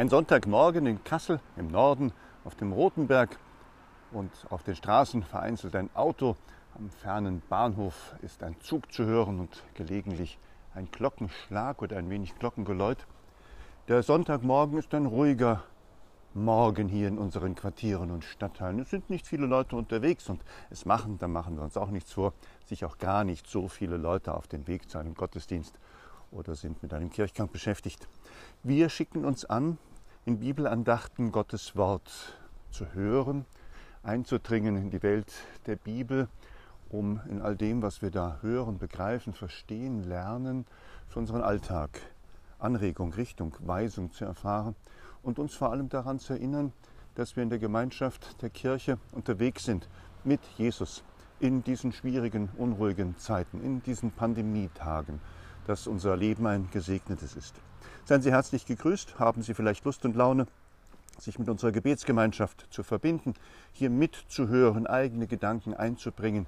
Ein Sonntagmorgen in Kassel im Norden auf dem Rotenberg und auf den Straßen vereinzelt ein Auto. Am fernen Bahnhof ist ein Zug zu hören und gelegentlich ein Glockenschlag oder ein wenig Glockengeläut. Der Sonntagmorgen ist ein ruhiger Morgen hier in unseren Quartieren und Stadtteilen. Es sind nicht viele Leute unterwegs und es machen, da machen wir uns auch nichts vor, sich auch gar nicht so viele Leute auf den Weg zu einem Gottesdienst oder sind mit einem Kirchgang beschäftigt. Wir schicken uns an, in Bibelandachten Gottes Wort zu hören, einzudringen in die Welt der Bibel, um in all dem, was wir da hören, begreifen, verstehen, lernen, für unseren Alltag Anregung, Richtung, Weisung zu erfahren und uns vor allem daran zu erinnern, dass wir in der Gemeinschaft der Kirche unterwegs sind mit Jesus in diesen schwierigen, unruhigen Zeiten, in diesen Pandemietagen, dass unser Leben ein gesegnetes ist. Seien Sie herzlich gegrüßt, haben Sie vielleicht Lust und Laune, sich mit unserer Gebetsgemeinschaft zu verbinden, hier mitzuhören, eigene Gedanken einzubringen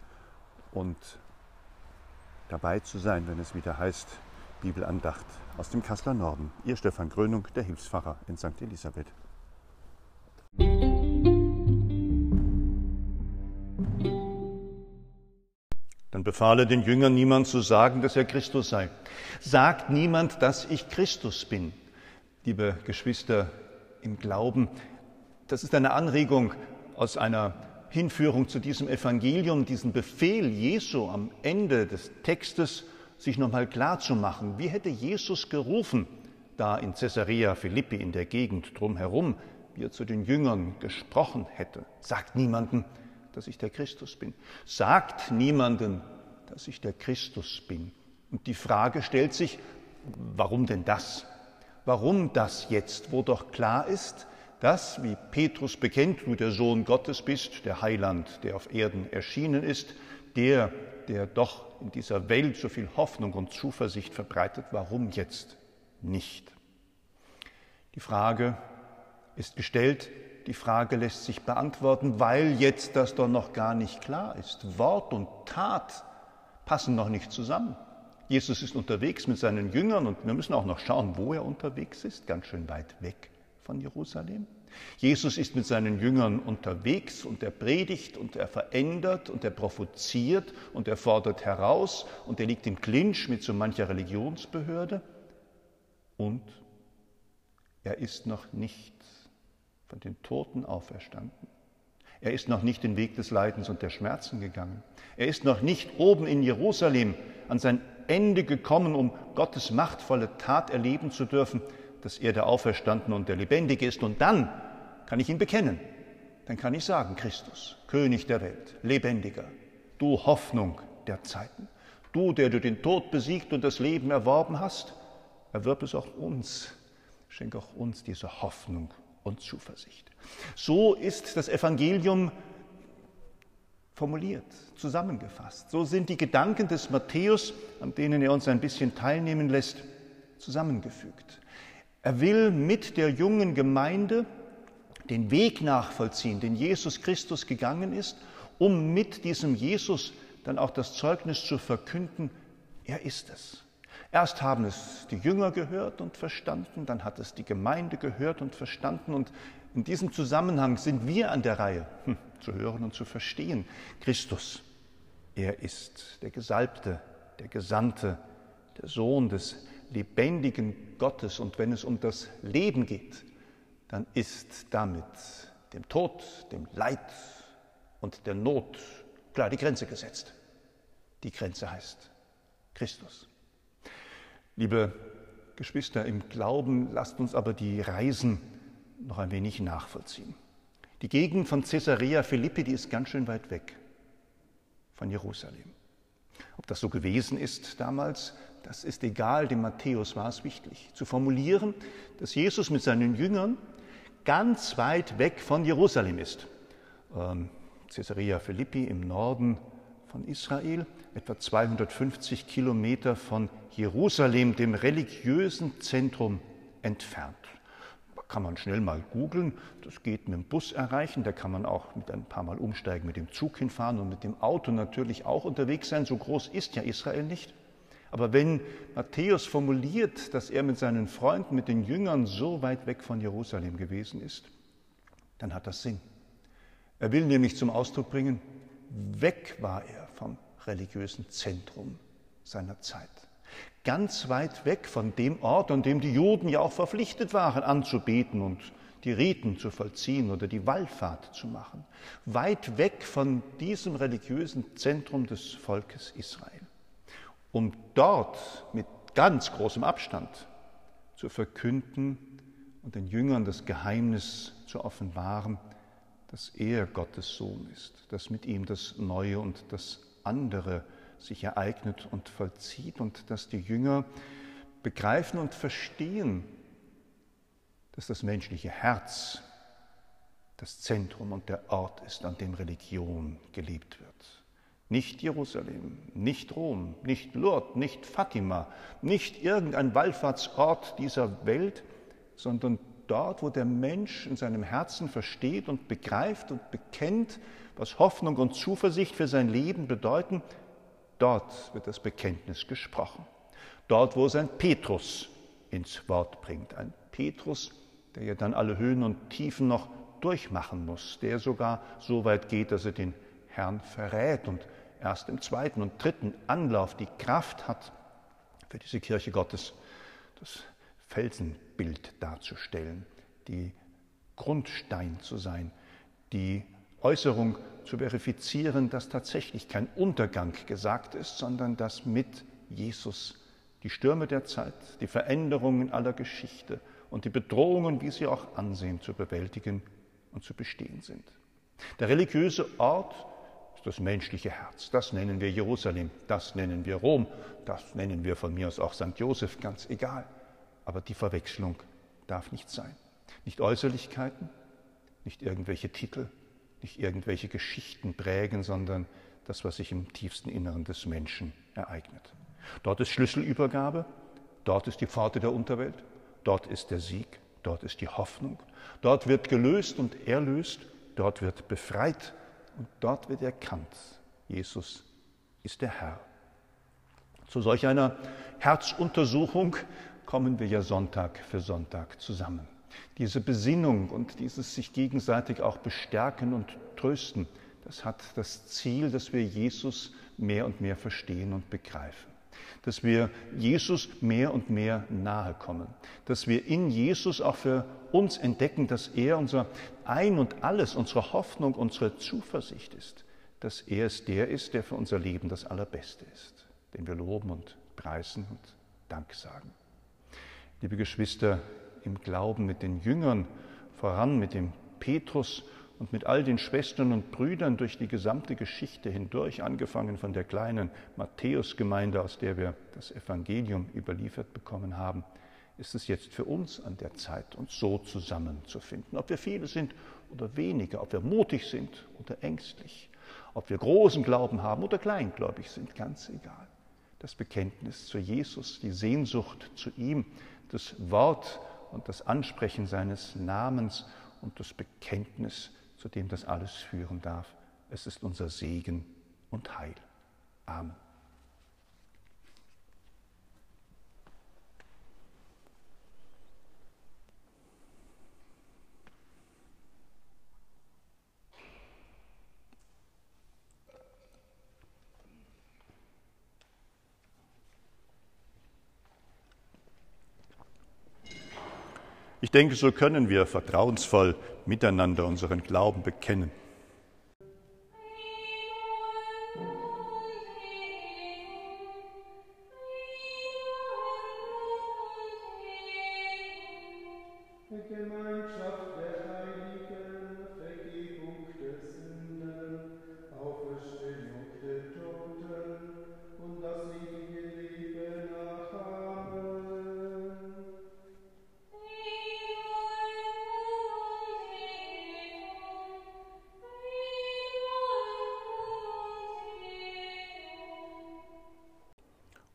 und dabei zu sein, wenn es wieder heißt, Bibelandacht aus dem Kasseler Norden. Ihr Stefan Grönung, der Hilfspfarrer in St. Elisabeth. Dann befahl er den Jüngern, niemand zu sagen, dass er Christus sei. Sagt niemand, dass ich Christus bin. Liebe Geschwister im Glauben, das ist eine Anregung aus einer Hinführung zu diesem Evangelium, diesen Befehl Jesu am Ende des Textes, sich nochmal klar zu machen, wie hätte Jesus gerufen, da in Caesarea Philippi in der Gegend drumherum, wie er zu den Jüngern gesprochen hätte. Sagt niemanden, dass ich der Christus bin. Sagt niemanden, dass ich der Christus bin. Und die Frage stellt sich, warum denn das? Warum das jetzt, wo doch klar ist, dass, wie Petrus bekennt, du der Sohn Gottes bist, der Heiland, der auf Erden erschienen ist, der, der doch in dieser Welt so viel Hoffnung und Zuversicht verbreitet, warum jetzt nicht? Die Frage ist gestellt, die Frage lässt sich beantworten, weil jetzt das doch noch gar nicht klar ist. Wort und Tat passen noch nicht zusammen. Jesus ist unterwegs mit seinen Jüngern und wir müssen auch noch schauen, wo er unterwegs ist, ganz schön weit weg von Jerusalem. Jesus ist mit seinen Jüngern unterwegs und er predigt und er verändert und er provoziert und er fordert heraus und er liegt im Clinch mit so mancher Religionsbehörde und er ist noch nicht von den Toten auferstanden. Er ist noch nicht den Weg des Leidens und der Schmerzen gegangen. Er ist noch nicht oben in Jerusalem an sein Ende gekommen, um Gottes machtvolle Tat erleben zu dürfen dass er der Auferstandene und der Lebendige ist. Und dann kann ich ihn bekennen. Dann kann ich sagen, Christus, König der Welt, Lebendiger, du Hoffnung der Zeiten, du, der du den Tod besiegt und das Leben erworben hast, erwirb es auch uns, schenk auch uns diese Hoffnung und Zuversicht. So ist das Evangelium formuliert, zusammengefasst. So sind die Gedanken des Matthäus, an denen er uns ein bisschen teilnehmen lässt, zusammengefügt. Er will mit der jungen Gemeinde den Weg nachvollziehen, den Jesus Christus gegangen ist, um mit diesem Jesus dann auch das Zeugnis zu verkünden, er ist es. Erst haben es die Jünger gehört und verstanden, dann hat es die Gemeinde gehört und verstanden und in diesem Zusammenhang sind wir an der Reihe, hm, zu hören und zu verstehen. Christus, er ist der Gesalbte, der Gesandte, der Sohn des lebendigen Gottes und wenn es um das Leben geht, dann ist damit dem Tod, dem Leid und der Not klar die Grenze gesetzt. Die Grenze heißt Christus. Liebe Geschwister im Glauben, lasst uns aber die Reisen noch ein wenig nachvollziehen. Die Gegend von Caesarea Philippi, die ist ganz schön weit weg von Jerusalem. Ob das so gewesen ist damals, das ist egal, dem Matthäus war es wichtig, zu formulieren, dass Jesus mit seinen Jüngern ganz weit weg von Jerusalem ist. Ähm, Caesarea Philippi im Norden von Israel, etwa 250 Kilometer von Jerusalem, dem religiösen Zentrum, entfernt. Da kann man schnell mal googeln, das geht mit dem Bus erreichen, da kann man auch mit ein paar Mal umsteigen, mit dem Zug hinfahren und mit dem Auto natürlich auch unterwegs sein. So groß ist ja Israel nicht. Aber wenn Matthäus formuliert, dass er mit seinen Freunden, mit den Jüngern so weit weg von Jerusalem gewesen ist, dann hat das Sinn. Er will nämlich zum Ausdruck bringen, weg war er vom religiösen Zentrum seiner Zeit. Ganz weit weg von dem Ort, an dem die Juden ja auch verpflichtet waren, anzubeten und die Riten zu vollziehen oder die Wallfahrt zu machen. Weit weg von diesem religiösen Zentrum des Volkes Israel um dort mit ganz großem Abstand zu verkünden und den Jüngern das Geheimnis zu offenbaren, dass er Gottes Sohn ist, dass mit ihm das Neue und das andere sich ereignet und vollzieht und dass die Jünger begreifen und verstehen, dass das menschliche Herz das Zentrum und der Ort ist, an dem Religion gelebt wird. Nicht Jerusalem, nicht Rom, nicht Lourdes, nicht Fatima, nicht irgendein Wallfahrtsort dieser Welt, sondern dort, wo der Mensch in seinem Herzen versteht und begreift und bekennt, was Hoffnung und Zuversicht für sein Leben bedeuten, dort wird das Bekenntnis gesprochen. Dort, wo es ein Petrus ins Wort bringt. Ein Petrus, der ja dann alle Höhen und Tiefen noch durchmachen muss, der sogar so weit geht, dass er den Herrn verrät und erst im zweiten und dritten Anlauf die Kraft hat, für diese Kirche Gottes das Felsenbild darzustellen, die Grundstein zu sein, die Äußerung zu verifizieren, dass tatsächlich kein Untergang gesagt ist, sondern dass mit Jesus die Stürme der Zeit, die Veränderungen aller Geschichte und die Bedrohungen, wie sie auch ansehen, zu bewältigen und zu bestehen sind. Der religiöse Ort das menschliche Herz. Das nennen wir Jerusalem, das nennen wir Rom, das nennen wir von mir aus auch St. Josef, ganz egal. Aber die Verwechslung darf nicht sein. Nicht Äußerlichkeiten, nicht irgendwelche Titel, nicht irgendwelche Geschichten prägen, sondern das, was sich im tiefsten Inneren des Menschen ereignet. Dort ist Schlüsselübergabe, dort ist die Pforte der Unterwelt, dort ist der Sieg, dort ist die Hoffnung, dort wird gelöst und erlöst, dort wird befreit und dort wird erkannt, Jesus ist der Herr. Zu solch einer Herzuntersuchung kommen wir ja Sonntag für Sonntag zusammen. Diese Besinnung und dieses sich gegenseitig auch bestärken und trösten, das hat das Ziel, dass wir Jesus mehr und mehr verstehen und begreifen dass wir Jesus mehr und mehr nahe kommen, dass wir in Jesus auch für uns entdecken, dass er unser Ein und alles, unsere Hoffnung, unsere Zuversicht ist, dass er es der ist, der für unser Leben das Allerbeste ist, den wir loben und preisen und Dank sagen. Liebe Geschwister, im Glauben mit den Jüngern voran, mit dem Petrus und mit all den Schwestern und Brüdern durch die gesamte Geschichte hindurch, angefangen von der kleinen Matthäusgemeinde, aus der wir das Evangelium überliefert bekommen haben, ist es jetzt für uns an der Zeit, uns so zusammenzufinden. Ob wir viele sind oder wenige, ob wir mutig sind oder ängstlich, ob wir großen Glauben haben oder kleingläubig sind, ganz egal. Das Bekenntnis zu Jesus, die Sehnsucht zu ihm, das Wort und das Ansprechen seines Namens und das Bekenntnis zu dem das alles führen darf. Es ist unser Segen und Heil. Amen. Ich denke, so können wir vertrauensvoll miteinander unseren Glauben bekennen.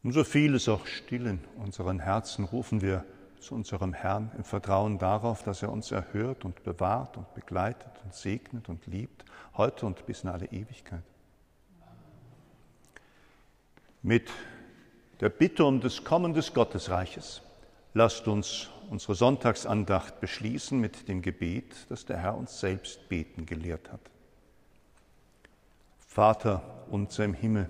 Um so vieles auch still in unseren Herzen rufen wir zu unserem Herrn im Vertrauen darauf, dass er uns erhört und bewahrt und begleitet und segnet und liebt, heute und bis in alle Ewigkeit. Mit der Bitte um das Kommen des Gottesreiches. Lasst uns unsere Sonntagsandacht beschließen mit dem Gebet, das der Herr uns selbst beten gelehrt hat. Vater unser im Himmel,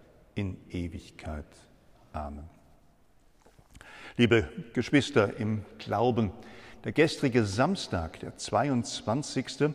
in Ewigkeit. Amen. Liebe Geschwister im Glauben, der gestrige Samstag, der 22.,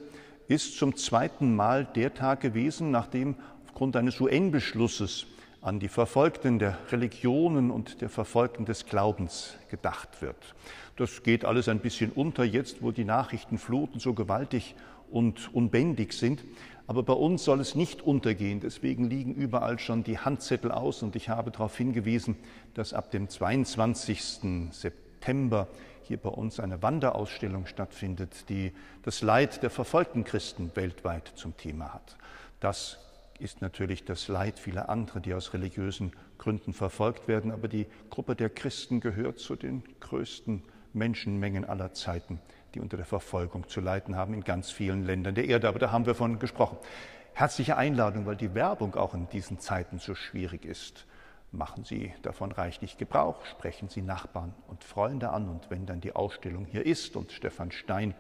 ist zum zweiten Mal der Tag gewesen, nachdem aufgrund eines UN-Beschlusses an die Verfolgten der Religionen und der Verfolgten des Glaubens gedacht wird. Das geht alles ein bisschen unter jetzt, wo die Nachrichtenfluten so gewaltig und unbändig sind. Aber bei uns soll es nicht untergehen. Deswegen liegen überall schon die Handzettel aus und ich habe darauf hingewiesen, dass ab dem 22. September hier bei uns eine Wanderausstellung stattfindet, die das Leid der verfolgten Christen weltweit zum Thema hat. Das ist natürlich das Leid vieler anderer, die aus religiösen Gründen verfolgt werden, aber die Gruppe der Christen gehört zu den größten Menschenmengen aller Zeiten, die unter der Verfolgung zu leiden haben in ganz vielen Ländern der Erde. Aber da haben wir von gesprochen. Herzliche Einladung, weil die Werbung auch in diesen Zeiten so schwierig ist. Machen Sie davon reichlich Gebrauch, sprechen Sie Nachbarn und Freunde an. Und wenn dann die Ausstellung hier ist und Stefan Stein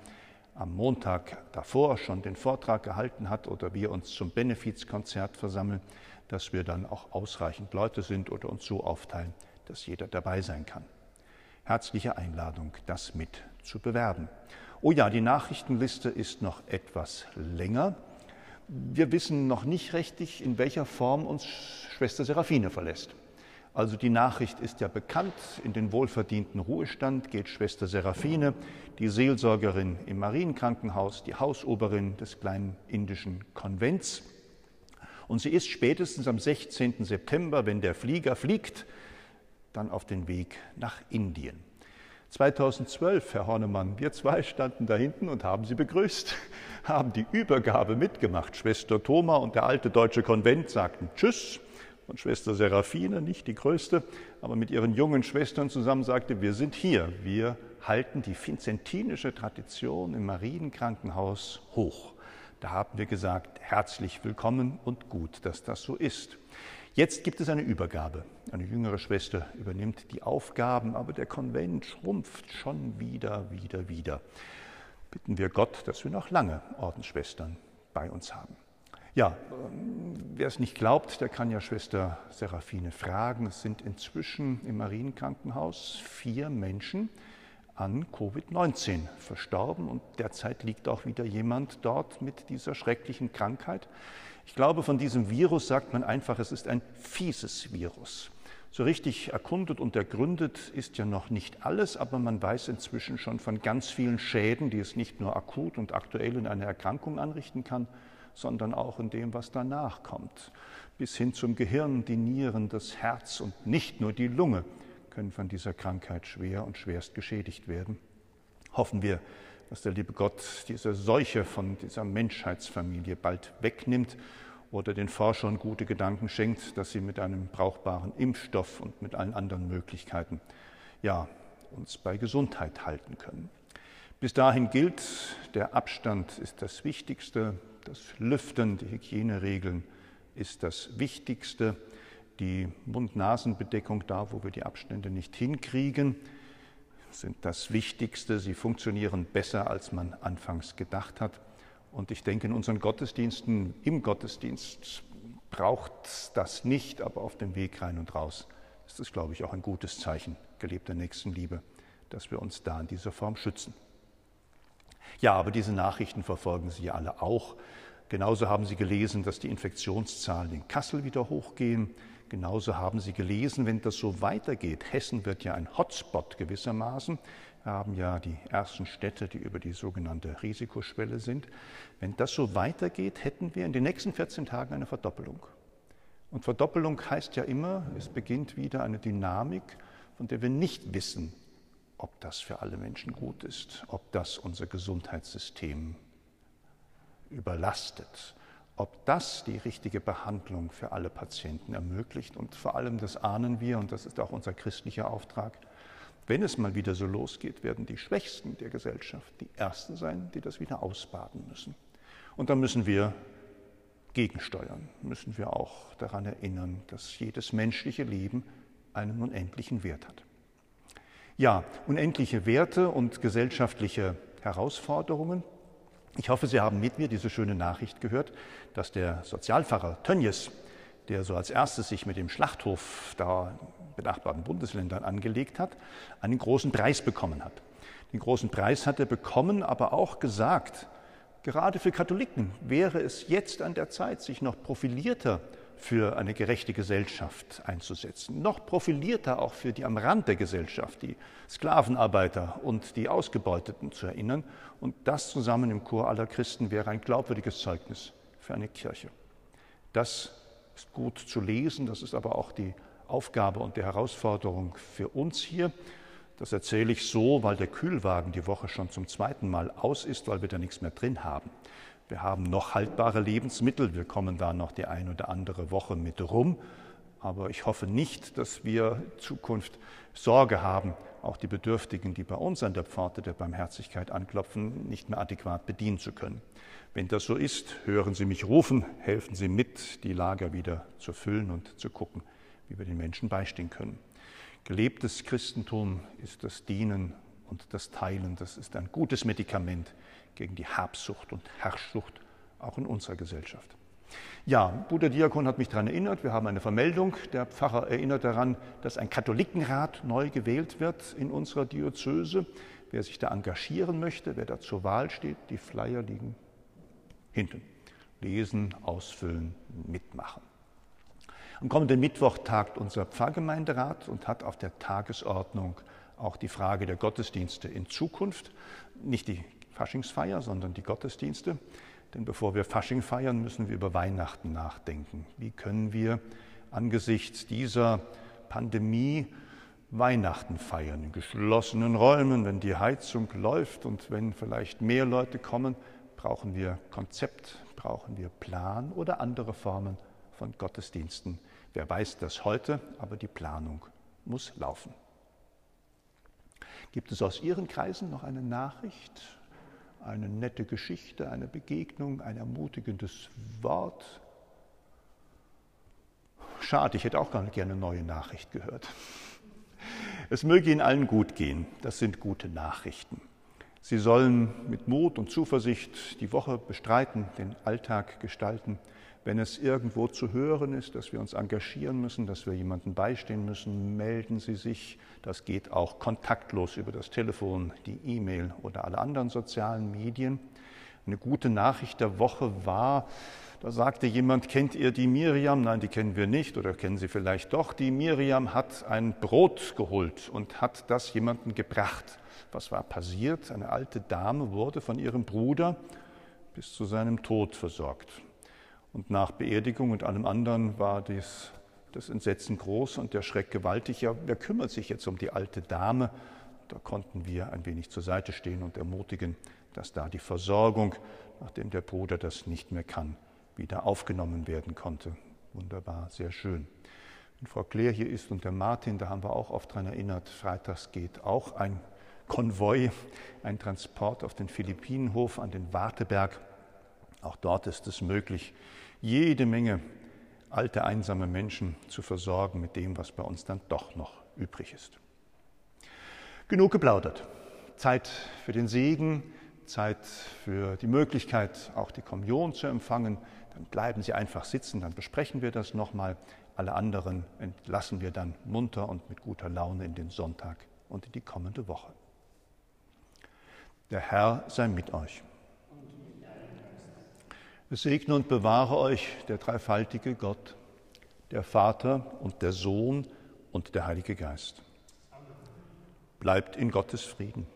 am Montag davor schon den Vortrag gehalten hat oder wir uns zum Benefizkonzert versammeln, dass wir dann auch ausreichend Leute sind oder uns so aufteilen, dass jeder dabei sein kann. Herzliche Einladung, das mit zu bewerben. Oh ja, die Nachrichtenliste ist noch etwas länger. Wir wissen noch nicht richtig, in welcher Form uns Schwester Seraphine verlässt. Also die Nachricht ist ja bekannt, in den wohlverdienten Ruhestand geht Schwester Seraphine, die Seelsorgerin im Marienkrankenhaus, die Hausoberin des kleinen indischen Konvents. Und sie ist spätestens am 16. September, wenn der Flieger fliegt, dann auf den Weg nach Indien. 2012, Herr Hornemann, wir zwei standen da hinten und haben Sie begrüßt, haben die Übergabe mitgemacht. Schwester Thoma und der alte deutsche Konvent sagten Tschüss und Schwester Seraphine, nicht die größte, aber mit ihren jungen Schwestern zusammen sagte, wir sind hier, wir halten die vinzentinische Tradition im Marienkrankenhaus hoch. Da haben wir gesagt, herzlich willkommen und gut, dass das so ist. Jetzt gibt es eine Übergabe. Eine jüngere Schwester übernimmt die Aufgaben, aber der Konvent schrumpft schon wieder, wieder, wieder. Bitten wir Gott, dass wir noch lange Ordensschwestern bei uns haben. Ja, ähm, wer es nicht glaubt, der kann ja Schwester Seraphine fragen. Es sind inzwischen im Marienkrankenhaus vier Menschen an Covid-19 verstorben und derzeit liegt auch wieder jemand dort mit dieser schrecklichen Krankheit. Ich glaube, von diesem Virus sagt man einfach, es ist ein fieses Virus. So richtig erkundet und ergründet ist ja noch nicht alles, aber man weiß inzwischen schon von ganz vielen Schäden, die es nicht nur akut und aktuell in einer Erkrankung anrichten kann, sondern auch in dem, was danach kommt. Bis hin zum Gehirn, die Nieren, das Herz und nicht nur die Lunge können von dieser Krankheit schwer und schwerst geschädigt werden. Hoffen wir, dass der liebe Gott diese Seuche von dieser Menschheitsfamilie bald wegnimmt oder den Forschern gute Gedanken schenkt, dass sie mit einem brauchbaren Impfstoff und mit allen anderen Möglichkeiten ja, uns bei Gesundheit halten können. Bis dahin gilt, der Abstand ist das Wichtigste, das Lüften, die Hygieneregeln ist das Wichtigste. Die Mund-Nasen-Bedeckung da, wo wir die Abstände nicht hinkriegen, sind das Wichtigste. Sie funktionieren besser, als man anfangs gedacht hat. Und ich denke, in unseren Gottesdiensten, im Gottesdienst braucht das nicht, aber auf dem Weg rein und raus ist es, glaube ich, auch ein gutes Zeichen gelebter Nächstenliebe, dass wir uns da in dieser Form schützen. Ja, aber diese Nachrichten verfolgen Sie alle auch. Genauso haben Sie gelesen, dass die Infektionszahlen in Kassel wieder hochgehen. Genauso haben Sie gelesen, wenn das so weitergeht, Hessen wird ja ein Hotspot gewissermaßen. Wir haben ja die ersten Städte, die über die sogenannte Risikoschwelle sind. Wenn das so weitergeht, hätten wir in den nächsten 14 Tagen eine Verdoppelung. Und Verdoppelung heißt ja immer, es beginnt wieder eine Dynamik von der wir nicht wissen, ob das für alle Menschen gut ist, ob das unser Gesundheitssystem überlastet, ob das die richtige Behandlung für alle Patienten ermöglicht. Und vor allem, das ahnen wir, und das ist auch unser christlicher Auftrag, wenn es mal wieder so losgeht, werden die Schwächsten der Gesellschaft die Ersten sein, die das wieder ausbaden müssen. Und da müssen wir gegensteuern, müssen wir auch daran erinnern, dass jedes menschliche Leben einen unendlichen Wert hat. Ja, unendliche Werte und gesellschaftliche Herausforderungen. Ich hoffe, Sie haben mit mir diese schöne Nachricht gehört, dass der Sozialpfarrer Tönjes, der so als erstes sich mit dem Schlachthof da benachbarten Bundesländern angelegt hat, einen großen Preis bekommen hat. Den großen Preis hat er bekommen, aber auch gesagt, gerade für Katholiken wäre es jetzt an der Zeit, sich noch profilierter für eine gerechte Gesellschaft einzusetzen, noch profilierter auch für die am Rand der Gesellschaft, die Sklavenarbeiter und die Ausgebeuteten zu erinnern. Und das zusammen im Chor aller Christen wäre ein glaubwürdiges Zeugnis für eine Kirche. Das ist gut zu lesen, das ist aber auch die Aufgabe und die Herausforderung für uns hier. Das erzähle ich so, weil der Kühlwagen die Woche schon zum zweiten Mal aus ist, weil wir da nichts mehr drin haben. Wir haben noch haltbare Lebensmittel, wir kommen da noch die ein oder andere Woche mit rum, aber ich hoffe nicht, dass wir in Zukunft Sorge haben, auch die Bedürftigen, die bei uns an der Pforte der Barmherzigkeit anklopfen, nicht mehr adäquat bedienen zu können. Wenn das so ist, hören Sie mich rufen, helfen Sie mit, die Lager wieder zu füllen und zu gucken, wie wir den Menschen beistehen können. Gelebtes Christentum ist das Dienen und das Teilen. Das ist ein gutes Medikament gegen die Habsucht und Herrschsucht, auch in unserer Gesellschaft. Ja, Bruder Diakon hat mich daran erinnert, wir haben eine Vermeldung. Der Pfarrer erinnert daran, dass ein Katholikenrat neu gewählt wird in unserer Diözese. Wer sich da engagieren möchte, wer da zur Wahl steht, die Flyer liegen hinten. Lesen, ausfüllen, mitmachen. Am kommenden Mittwoch tagt unser Pfarrgemeinderat und hat auf der Tagesordnung auch die Frage der Gottesdienste in Zukunft. Nicht die Faschingsfeier, sondern die Gottesdienste. Denn bevor wir Fasching feiern, müssen wir über Weihnachten nachdenken. Wie können wir angesichts dieser Pandemie Weihnachten feiern, in geschlossenen Räumen, wenn die Heizung läuft und wenn vielleicht mehr Leute kommen, brauchen wir Konzept, brauchen wir Plan oder andere Formen von Gottesdiensten. Wer weiß das heute, aber die Planung muss laufen. Gibt es aus Ihren Kreisen noch eine Nachricht, eine nette Geschichte, eine Begegnung, ein ermutigendes Wort? Schade, ich hätte auch gerne eine neue Nachricht gehört. Es möge Ihnen allen gut gehen. Das sind gute Nachrichten. Sie sollen mit Mut und Zuversicht die Woche bestreiten, den Alltag gestalten wenn es irgendwo zu hören ist, dass wir uns engagieren müssen, dass wir jemanden beistehen müssen, melden Sie sich. Das geht auch kontaktlos über das Telefon, die E-Mail oder alle anderen sozialen Medien. Eine gute Nachricht der Woche war, da sagte jemand, kennt ihr die Miriam? Nein, die kennen wir nicht oder kennen Sie vielleicht doch. Die Miriam hat ein Brot geholt und hat das jemandem gebracht. Was war passiert? Eine alte Dame wurde von ihrem Bruder bis zu seinem Tod versorgt. Und nach Beerdigung und allem anderen war dies, das Entsetzen groß und der Schreck gewaltig. Ja, wer kümmert sich jetzt um die alte Dame? Da konnten wir ein wenig zur Seite stehen und ermutigen, dass da die Versorgung, nachdem der Bruder das nicht mehr kann, wieder aufgenommen werden konnte. Wunderbar, sehr schön. Wenn Frau Claire hier ist und der Martin, da haben wir auch oft daran erinnert, freitags geht auch ein Konvoi, ein Transport auf den Philippinenhof an den Warteberg. Auch dort ist es möglich, jede Menge alte, einsame Menschen zu versorgen mit dem, was bei uns dann doch noch übrig ist. Genug geplaudert. Zeit für den Segen, Zeit für die Möglichkeit, auch die Kommunion zu empfangen. Dann bleiben Sie einfach sitzen, dann besprechen wir das nochmal. Alle anderen entlassen wir dann munter und mit guter Laune in den Sonntag und in die kommende Woche. Der Herr sei mit euch. Es segne und bewahre euch der dreifaltige Gott, der Vater und der Sohn und der Heilige Geist. Bleibt in Gottes Frieden.